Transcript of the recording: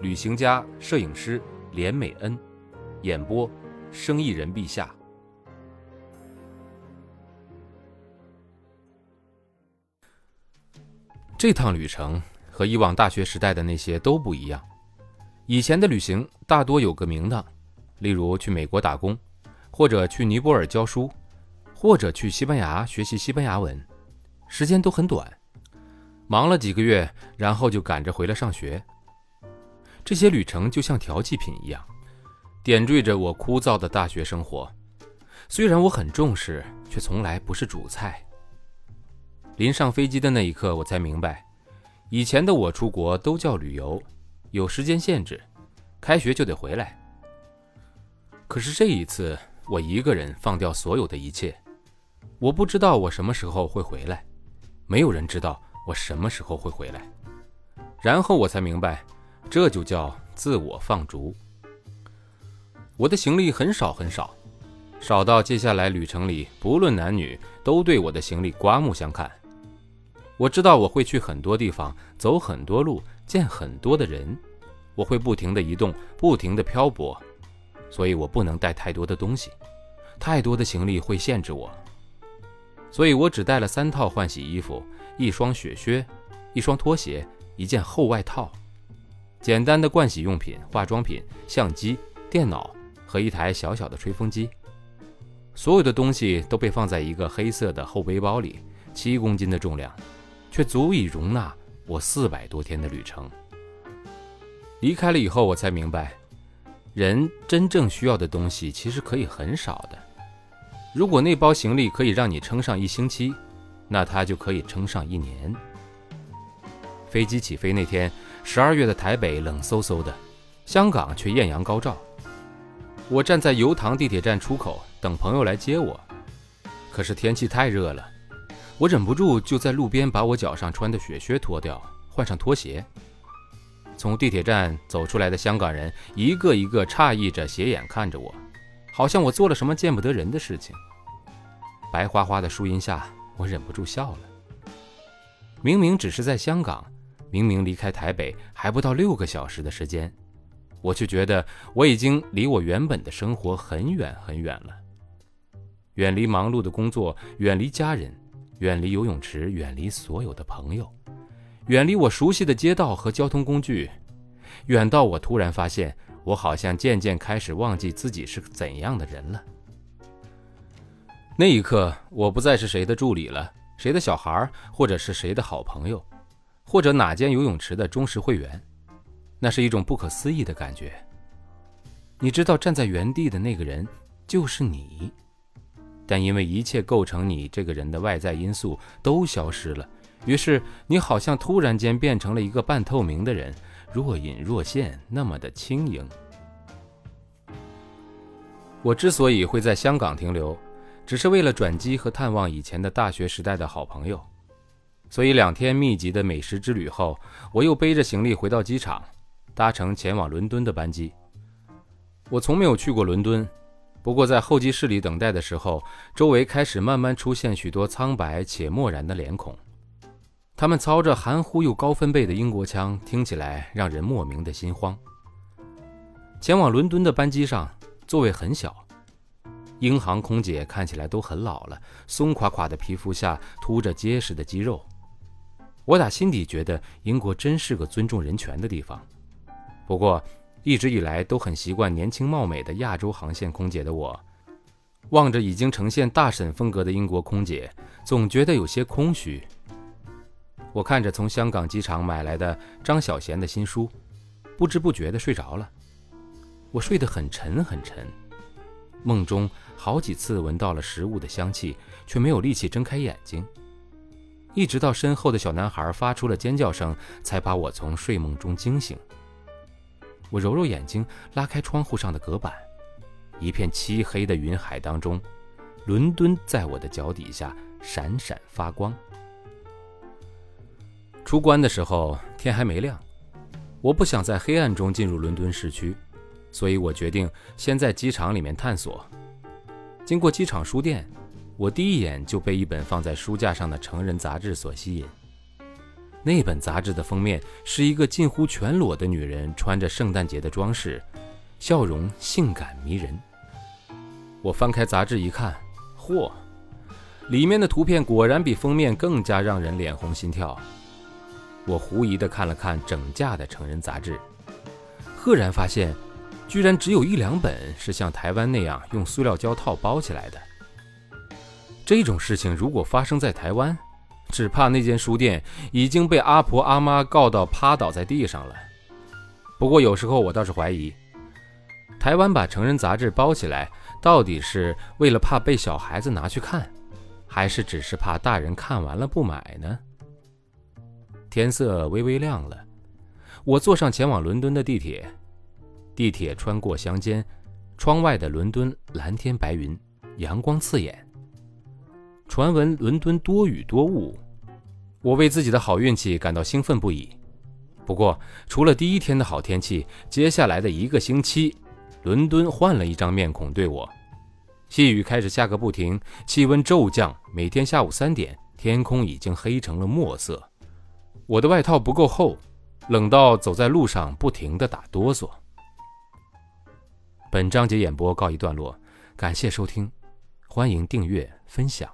旅行家、摄影师连美恩，演播：生意人陛下。这趟旅程和以往大学时代的那些都不一样。以前的旅行大多有个名堂，例如去美国打工。或者去尼泊尔教书，或者去西班牙学习西班牙文，时间都很短，忙了几个月，然后就赶着回来上学。这些旅程就像调剂品一样，点缀着我枯燥的大学生活。虽然我很重视，却从来不是主菜。临上飞机的那一刻，我才明白，以前的我出国都叫旅游，有时间限制，开学就得回来。可是这一次。我一个人放掉所有的一切，我不知道我什么时候会回来，没有人知道我什么时候会回来。然后我才明白，这就叫自我放逐。我的行李很少很少，少到接下来旅程里不论男女都对我的行李刮目相看。我知道我会去很多地方，走很多路，见很多的人，我会不停地移动，不停地漂泊。所以我不能带太多的东西，太多的行李会限制我。所以我只带了三套换洗衣服、一双雪靴、一双拖鞋、一件厚外套、简单的盥洗用品、化妆品、相机、电脑和一台小小的吹风机。所有的东西都被放在一个黑色的厚背包里，七公斤的重量，却足以容纳我四百多天的旅程。离开了以后，我才明白。人真正需要的东西其实可以很少的。如果那包行李可以让你撑上一星期，那它就可以撑上一年。飞机起飞那天，十二月的台北冷飕飕的，香港却艳阳高照。我站在油塘地铁站出口等朋友来接我，可是天气太热了，我忍不住就在路边把我脚上穿的雪靴脱掉，换上拖鞋。从地铁站走出来的香港人一个一个诧异着斜眼看着我，好像我做了什么见不得人的事情。白花花的树荫下，我忍不住笑了。明明只是在香港，明明离开台北还不到六个小时的时间，我却觉得我已经离我原本的生活很远很远了。远离忙碌的工作，远离家人，远离游泳池，远离所有的朋友。远离我熟悉的街道和交通工具，远到我突然发现，我好像渐渐开始忘记自己是怎样的人了。那一刻，我不再是谁的助理了，谁的小孩，或者是谁的好朋友，或者哪间游泳池的忠实会员。那是一种不可思议的感觉。你知道，站在原地的那个人就是你，但因为一切构成你这个人的外在因素都消失了。于是，你好像突然间变成了一个半透明的人，若隐若现，那么的轻盈。我之所以会在香港停留，只是为了转机和探望以前的大学时代的好朋友。所以，两天密集的美食之旅后，我又背着行李回到机场，搭乘前往伦敦的班机。我从没有去过伦敦，不过在候机室里等待的时候，周围开始慢慢出现许多苍白且漠然的脸孔。他们操着含糊又高分贝的英国腔，听起来让人莫名的心慌。前往伦敦的班机上，座位很小，英航空姐看起来都很老了，松垮垮的皮肤下凸着结实的肌肉。我打心底觉得英国真是个尊重人权的地方。不过，一直以来都很习惯年轻貌美的亚洲航线空姐的我，望着已经呈现大婶风格的英国空姐，总觉得有些空虚。我看着从香港机场买来的张小娴的新书，不知不觉地睡着了。我睡得很沉很沉，梦中好几次闻到了食物的香气，却没有力气睁开眼睛。一直到身后的小男孩发出了尖叫声，才把我从睡梦中惊醒。我揉揉眼睛，拉开窗户上的隔板，一片漆黑的云海当中，伦敦在我的脚底下闪闪发光。出关的时候天还没亮，我不想在黑暗中进入伦敦市区，所以我决定先在机场里面探索。经过机场书店，我第一眼就被一本放在书架上的成人杂志所吸引。那本杂志的封面是一个近乎全裸的女人，穿着圣诞节的装饰，笑容性感迷人。我翻开杂志一看，嚯，里面的图片果然比封面更加让人脸红心跳。我狐疑地看了看整架的成人杂志，赫然发现，居然只有一两本是像台湾那样用塑料胶套包起来的。这种事情如果发生在台湾，只怕那间书店已经被阿婆阿妈告到趴倒在地上了。不过有时候我倒是怀疑，台湾把成人杂志包起来，到底是为了怕被小孩子拿去看，还是只是怕大人看完了不买呢？天色微微亮了，我坐上前往伦敦的地铁。地铁穿过乡间，窗外的伦敦蓝天白云，阳光刺眼。传闻伦敦多雨多雾，我为自己的好运气感到兴奋不已。不过，除了第一天的好天气，接下来的一个星期，伦敦换了一张面孔对我。细雨开始下个不停，气温骤降，每天下午三点，天空已经黑成了墨色。我的外套不够厚，冷到走在路上不停地打哆嗦。本章节演播告一段落，感谢收听，欢迎订阅分享。